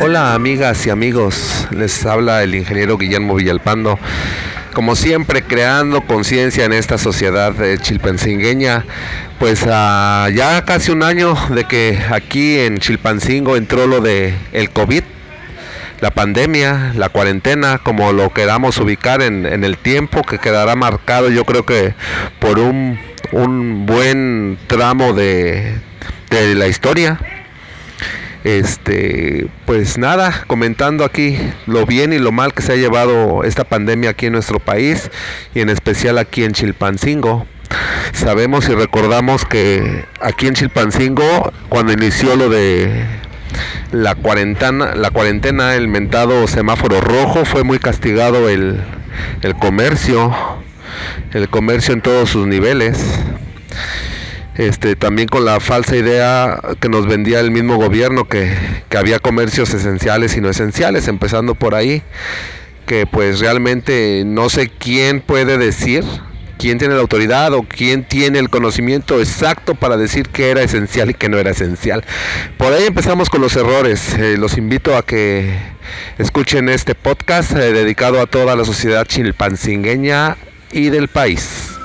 Hola amigas y amigos, les habla el ingeniero Guillermo Villalpando. Como siempre, creando conciencia en esta sociedad chilpancingueña, pues uh, ya casi un año de que aquí en Chilpancingo entró lo de el COVID, la pandemia, la cuarentena, como lo queramos ubicar en, el tiempo, que quedará marcado yo creo que por un, un buen tramo de la historia este, pues nada, comentando aquí lo bien y lo mal que se ha llevado esta pandemia aquí en nuestro país y en especial aquí en Chilpancingo. Sabemos y recordamos que aquí en Chilpancingo, cuando inició lo de la cuarentena, la cuarentena, el mentado semáforo rojo, fue muy castigado el, el comercio, el comercio en todos sus niveles este, también con la falsa idea que nos vendía el mismo gobierno que, había comercios esenciales y no esenciales, empezando por ahí, que pues realmente no sé quién puede decir, quién tiene la autoridad o quién tiene el conocimiento exacto para decir qué era esencial y qué no era esencial. Por ahí empezamos con los errores. Eh, los invito a que escuchen este podcast eh, dedicado a toda la sociedad chilpancingueña y del país.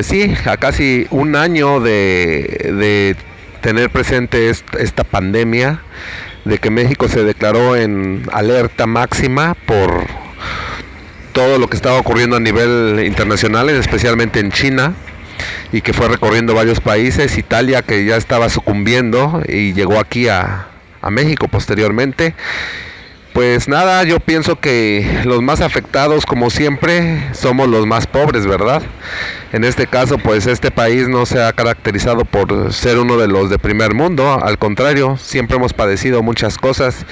Pues sí, a casi un año de, tener presente esta pandemia, de que México se declaró en alerta máxima por todo lo que estaba ocurriendo a nivel internacional, especialmente en China, y que fue recorriendo varios países, Italia que ya estaba sucumbiendo y llegó aquí a, a México posteriormente pues nada, yo pienso que los más afectados, como siempre, somos los más pobres, ¿verdad? En este caso, pues este país no se ha caracterizado por ser uno de los de primer mundo, al contrario, siempre hemos padecido muchas cosas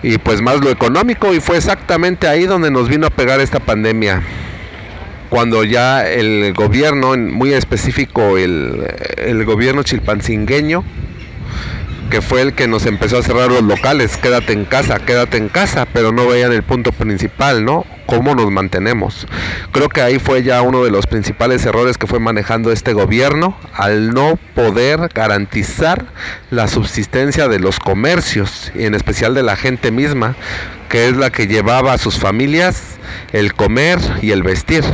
y pues más lo económico y fue exactamente ahí donde nos vino a pegar esta pandemia. Cuando ya el gobierno, muy específico el, el gobierno chilpancingueño, que fue el que nos empezó a cerrar los locales, quédate en casa, quédate en casa, pero no veían el punto principal, ¿no? Cómo nos mantenemos. Creo que ahí fue ya uno de los principales errores que fue manejando este gobierno al no poder garantizar la subsistencia de los comercios y en especial de la gente misma, que es la que llevaba a sus familias el comer y el vestir.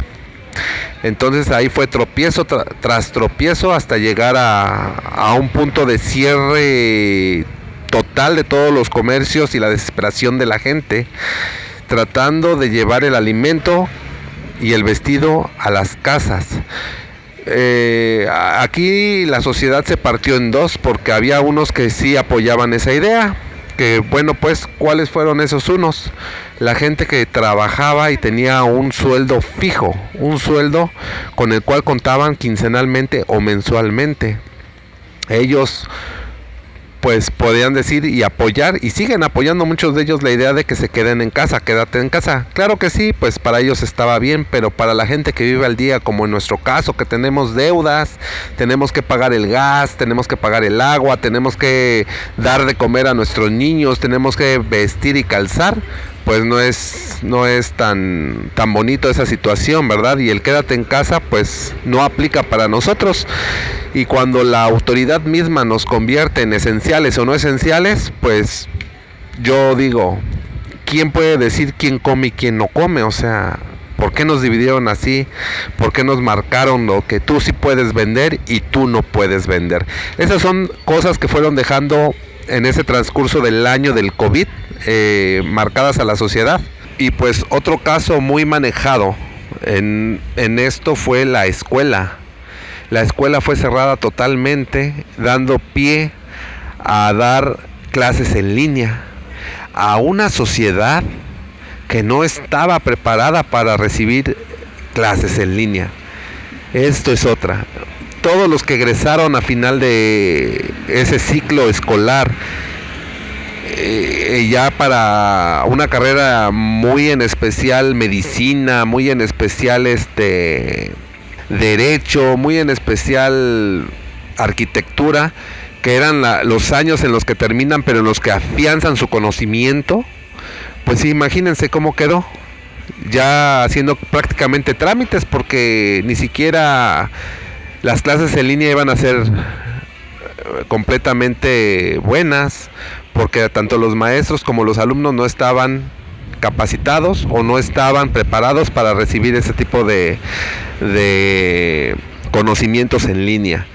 Entonces ahí fue tropiezo tras tropiezo hasta llegar a, un punto de cierre total de todos los comercios y la desesperación de la gente, tratando de llevar el alimento y el vestido a las casas. Eh, aquí la sociedad se partió en dos porque había unos que sí apoyaban esa idea que bueno pues cuáles fueron esos unos la gente que trabajaba y tenía un sueldo fijo un sueldo con el cual contaban quincenalmente o mensualmente. Ellos pues podían decir y apoyar y siguen apoyando muchos de ellos la idea de que se queden en casa, quédate en casa. Claro que sí, pues para ellos estaba bien, pero para la gente que vive al día, como en nuestro caso, que tenemos deudas, tenemos que pagar el gas, tenemos que pagar el agua, tenemos que dar de comer a nuestros niños, tenemos que vestir y calzar, pues no es no es tan tan bonito esa situación, ¿verdad? Y el quédate en casa pues no aplica para nosotros. Y cuando la autoridad misma nos convierte en esenciales o no esenciales, pues yo digo, ¿quién puede decir quién come y quién no come? O sea, ¿por qué nos dividieron así? ¿Por qué nos marcaron lo que tú sí puedes vender y tú no puedes vender? Esas son cosas que fueron dejando en ese transcurso del año del COVID eh, marcadas a la sociedad. Y pues otro caso muy manejado en, en esto fue la escuela. La escuela fue cerrada totalmente, dando pie a dar clases en línea a una sociedad que no estaba preparada para recibir clases en línea. Esto es otra. Todos los que egresaron a final de ese ciclo escolar eh, ya para una carrera muy en especial medicina, muy en especial este derecho, muy en especial arquitectura, que eran los años en los que terminan, pero en los que afianzan su conocimiento, pues imagínense cómo quedó. Ya haciendo prácticamente trámites porque ni siquiera las clases en línea iban a ser eh, completamente buenas porque tanto los maestros como los alumnos no estaban capacitados o no estaban preparados para recibir ese tipo de, de conocimientos en línea.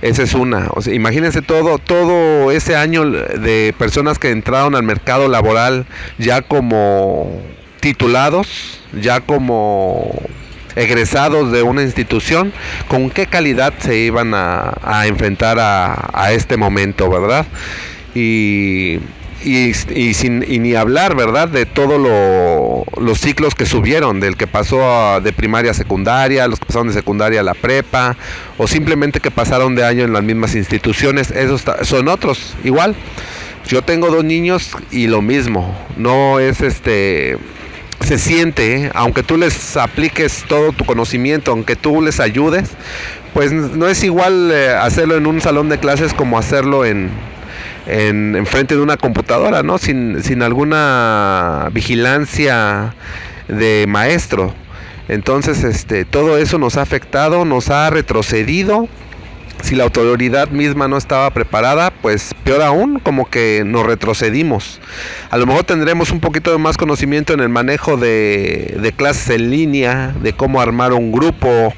Esa es una. O sea, imagínense todo, todo ese año de personas que entraron al mercado laboral ya como titulados, ya como egresados de una institución, con qué calidad se iban a, enfrentar a, a este momento, ¿verdad? Y y, sin, ni hablar, ¿verdad? De todos los ciclos que subieron, del que pasó de primaria a secundaria, los que pasaron de secundaria a la prepa, o simplemente que pasaron de año en las mismas instituciones, esos son otros, igual. Yo tengo dos niños y lo mismo, no es este se siente, aunque tú les apliques todo tu conocimiento, aunque tú les ayudes, pues no es igual eh, hacerlo en un salón de clases como hacerlo en, en, frente de una computadora, ¿no? Sin, sin alguna vigilancia de maestro. Entonces, este, todo eso nos ha afectado, nos ha retrocedido. Si la autoridad misma no estaba preparada, pues peor aún, como que nos retrocedimos. A lo mejor tendremos un poquito de más conocimiento en el manejo de, de clases en línea, de cómo armar un grupo,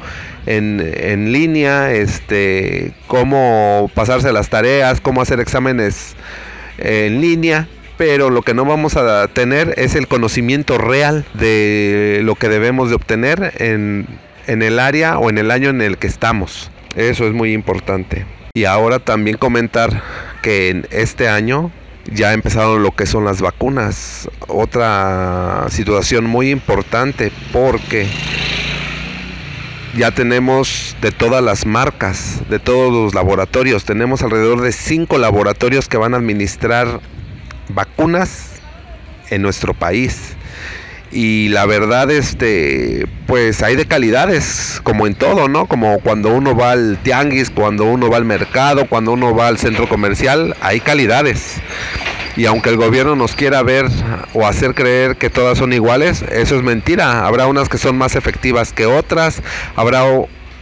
en, línea, este, cómo pasarse las tareas, cómo hacer exámenes en línea, pero lo que no vamos a tener es el conocimiento real de lo que debemos de obtener en, en el área o en el año en el que estamos. Eso es muy importante. Y ahora también comentar que en este año ya empezaron lo que son las vacunas. Otra situación muy importante porque ya tenemos de todas las marcas, de todos los laboratorios. Tenemos alrededor de cinco laboratorios que van a administrar vacunas en nuestro país. Y la verdad, este, pues hay de calidades, como en todo, ¿no? Como cuando uno va al tianguis, cuando uno va al mercado, cuando uno va al centro comercial, hay calidades. Y aunque el gobierno nos quiera ver o hacer creer que todas son iguales, eso es mentira. Habrá unas que son más efectivas que otras, habrá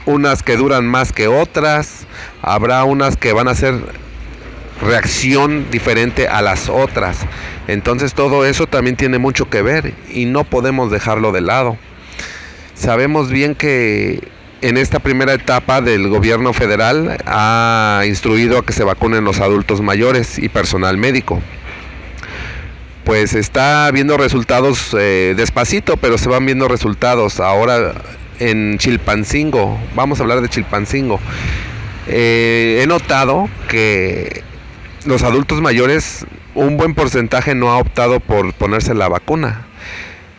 unas que duran más que otras, habrá unas que van a hacer reacción diferente a las otras. Entonces todo eso también tiene mucho que ver y no podemos dejarlo de lado. Sabemos bien que en esta primera etapa del gobierno federal ha instruido a que se vacunen los adultos mayores y personal médico pues está viendo resultados eh, despacito, pero se van viendo resultados. Ahora en Chilpancingo, vamos a hablar de Chilpancingo, eh, he notado que los adultos mayores, un buen porcentaje no ha optado por ponerse la vacuna.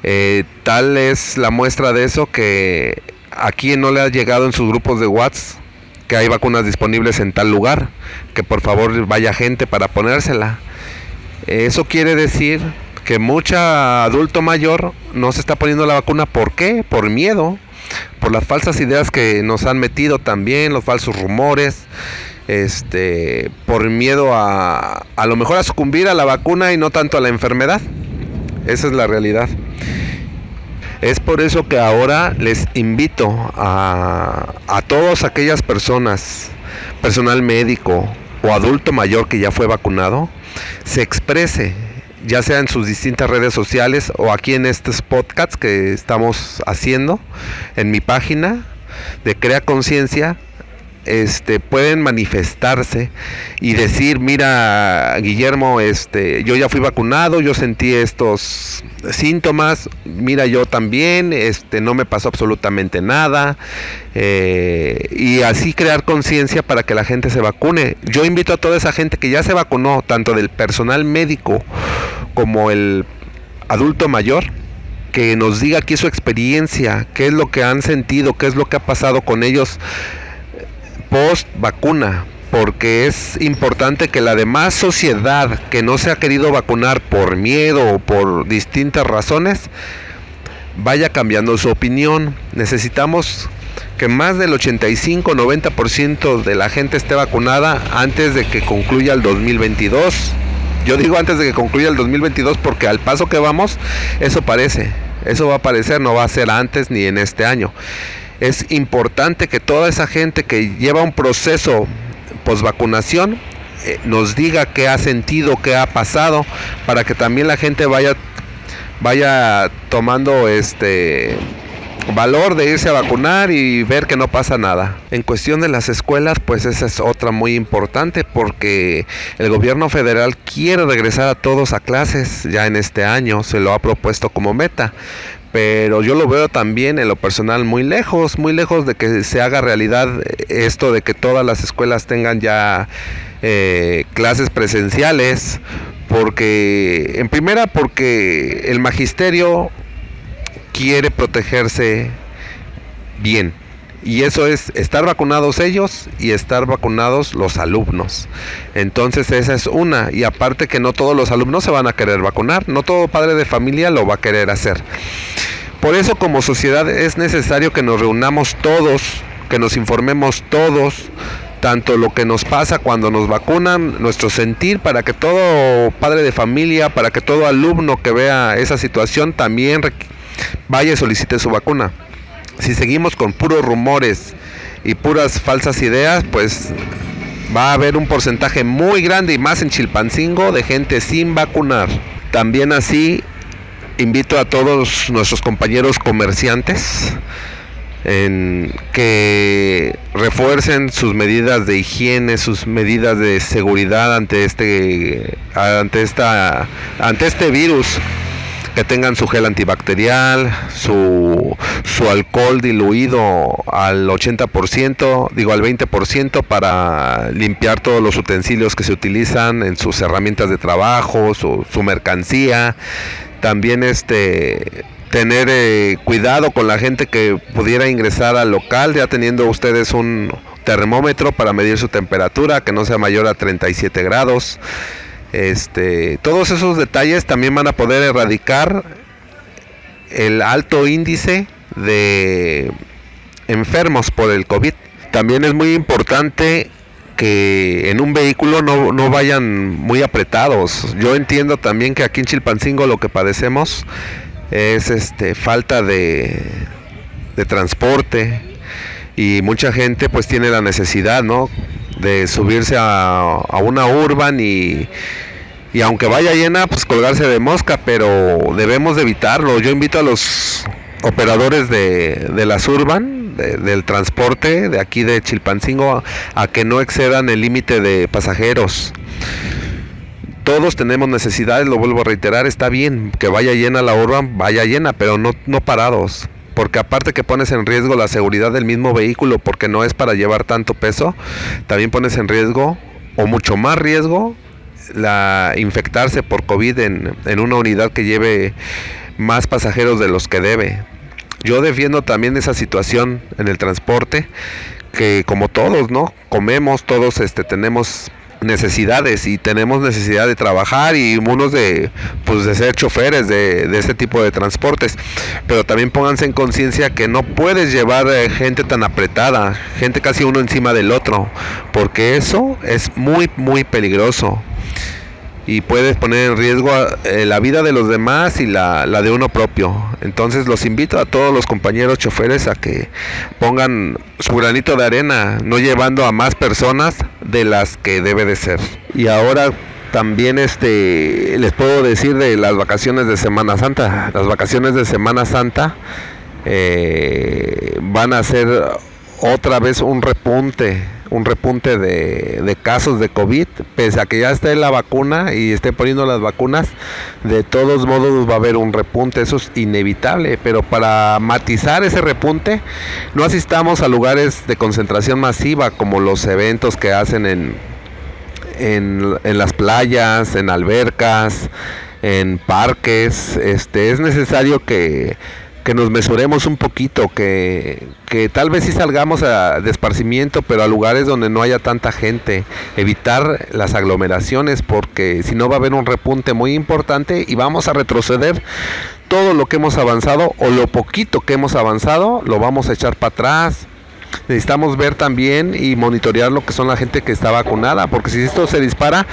Eh, tal es la muestra de eso que aquí no le ha llegado en sus grupos de WhatsApp que hay vacunas disponibles en tal lugar, que por favor vaya gente para ponérsela. Eso quiere decir que mucha adulto mayor no se está poniendo la vacuna. ¿Por qué? Por miedo, por las falsas ideas que nos han metido también, los falsos rumores, este, por miedo a a lo mejor a sucumbir a la vacuna y no tanto a la enfermedad. Esa es la realidad. Es por eso que ahora les invito a, a todas aquellas personas, personal médico o adulto mayor que ya fue vacunado, se exprese, ya sea en sus distintas redes sociales o aquí en estos podcasts que estamos haciendo, en mi página de Crea Conciencia, este, pueden manifestarse y decir, mira, Guillermo, este, yo ya fui vacunado, yo sentí estos síntomas, mira, yo también, este, no me pasó absolutamente nada, eh, y así crear conciencia para que la gente se vacune. Yo invito a toda esa gente que ya se vacunó, tanto del personal médico como el adulto mayor, que nos diga aquí su experiencia, qué es lo que han sentido, qué es lo que ha pasado con ellos post vacuna, porque es importante que la demás sociedad que no se ha querido vacunar por miedo o por distintas razones vaya cambiando su opinión. Necesitamos que más del 85-90% de la gente esté vacunada antes de que concluya el 2022. Yo digo antes de que concluya el 2022 porque al paso que vamos, eso parece. Eso va a aparecer, no va a ser antes ni en este año. Es importante que toda esa gente que lleva un proceso post-vacunación eh, nos diga qué ha sentido, qué ha pasado, para que también la gente vaya, vaya tomando este valor de irse a vacunar y ver que no pasa nada. En cuestión de las escuelas, pues esa es otra muy importante porque el gobierno federal quiere regresar a todos a clases ya en este año, se lo ha propuesto como meta. Pero yo lo veo también en lo personal muy lejos, muy lejos de que se haga realidad esto de que todas las escuelas tengan ya eh, clases presenciales, porque en primera porque el magisterio quiere protegerse bien. Y eso es estar vacunados ellos y estar vacunados los alumnos. Entonces esa es una. Y aparte que no todos los alumnos se van a querer vacunar. No todo padre de familia lo va a querer hacer. Por eso como sociedad es necesario que nos reunamos todos, que nos informemos todos, tanto lo que nos pasa cuando nos vacunan, nuestro sentir, para que todo padre de familia, para que todo alumno que vea esa situación también vaya y solicite su vacuna. Si seguimos con puros rumores y puras falsas ideas, pues va a haber un porcentaje muy grande y más en Chilpancingo de gente sin vacunar. También así invito a todos nuestros compañeros comerciantes en que refuercen sus medidas de higiene, sus medidas de seguridad ante este ante esta ante este virus que tengan su gel antibacterial, su, su alcohol diluido al 80%, digo al 20% para limpiar todos los utensilios que se utilizan en sus herramientas de trabajo, su, su mercancía. También este tener eh, cuidado con la gente que pudiera ingresar al local, ya teniendo ustedes un termómetro para medir su temperatura, que no sea mayor a 37 grados. Este, todos esos detalles también van a poder erradicar el alto índice de enfermos por el COVID. También es muy importante que en un vehículo no, vayan muy apretados. Yo entiendo también que aquí en Chilpancingo lo que padecemos es este falta de, de transporte y mucha gente pues tiene la necesidad, ¿no? de subirse a, una urban y, y aunque vaya llena, pues colgarse de mosca, pero debemos de evitarlo. Yo invito a los operadores de, de las urban, del transporte de aquí de Chilpancingo, a, que no excedan el límite de pasajeros. Todos tenemos necesidades, lo vuelvo a reiterar, está bien que vaya llena la urban, vaya llena, pero no, no parados porque aparte que pones en riesgo la seguridad del mismo vehículo porque no es para llevar tanto peso, también pones en riesgo o mucho más riesgo la infectarse por COVID en, en una unidad que lleve más pasajeros de los que debe. Yo defiendo también esa situación en el transporte que como todos, ¿no? Comemos, todos este tenemos necesidades y tenemos necesidad de trabajar y unos de pues de ser choferes de, de este tipo de transportes pero también pónganse en conciencia que no puedes llevar eh, gente tan apretada gente casi uno encima del otro porque eso es muy muy peligroso y puedes poner en riesgo eh, la vida de los demás y la, la, de uno propio. Entonces los invito a todos los compañeros choferes a que pongan su granito de arena, no llevando a más personas de las que debe de ser. Y ahora también este les puedo decir de las vacaciones de Semana Santa. Las vacaciones de Semana Santa eh, van a ser otra vez un repunte un repunte de, casos de COVID, pese a que ya esté la vacuna y esté poniendo las vacunas, de todos modos va a haber un repunte, eso es inevitable, pero para matizar ese repunte, no asistamos a lugares de concentración masiva como los eventos que hacen en, en, en las playas, en albercas, en parques, este, es necesario que que nos mesuremos un poquito, que, que tal vez sí salgamos a, de esparcimiento, pero a lugares donde no haya tanta gente, evitar las aglomeraciones, porque si no va a haber un repunte muy importante y vamos a retroceder todo lo que hemos avanzado o lo poquito que hemos avanzado, lo vamos a echar para atrás. Necesitamos ver también y monitorear lo que son la gente que está vacunada, porque si esto se dispara,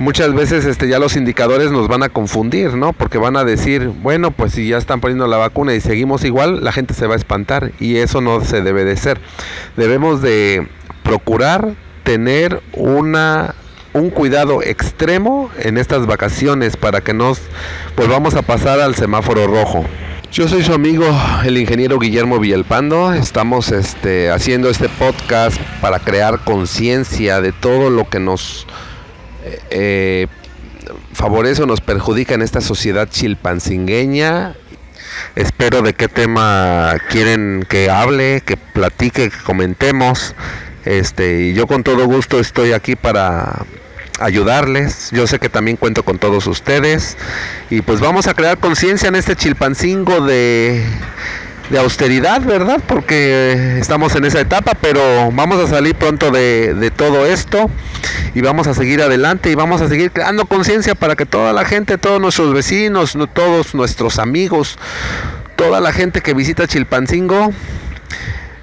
muchas veces este ya los indicadores nos van a confundir, ¿no? Porque van a decir, bueno, pues si ya están poniendo la vacuna y seguimos igual, la gente se va a espantar y eso no se debe de ser. Debemos de procurar tener una un cuidado extremo en estas vacaciones para que nos volvamos a pasar al semáforo rojo. Yo soy su amigo el ingeniero Guillermo Villalpando. Estamos este, haciendo este podcast para crear conciencia de todo lo que nos eh, favorece o nos perjudica en esta sociedad chilpancingueña. Espero de qué tema quieren que hable, que platique, que comentemos. Este, y yo con todo gusto estoy aquí para ayudarles. Yo sé que también cuento con todos ustedes. Y pues vamos a crear conciencia en este chilpancingo de, de austeridad, ¿verdad? Porque estamos en esa etapa, pero vamos a salir pronto de, de todo esto y vamos a seguir adelante y vamos a seguir creando conciencia para que toda la gente, todos nuestros vecinos, todos nuestros amigos, toda la gente que visita Chilpancingo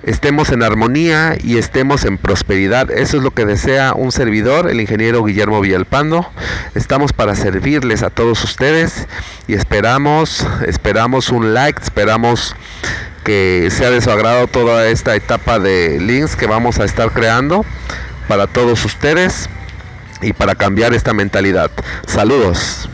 estemos en armonía y estemos en prosperidad. Eso es lo que desea un servidor, el ingeniero Guillermo Villalpando. Estamos para servirles a todos ustedes y esperamos, esperamos un like, esperamos que sea de su agrado toda esta etapa de links que vamos a estar creando para todos ustedes y para cambiar esta mentalidad. Saludos.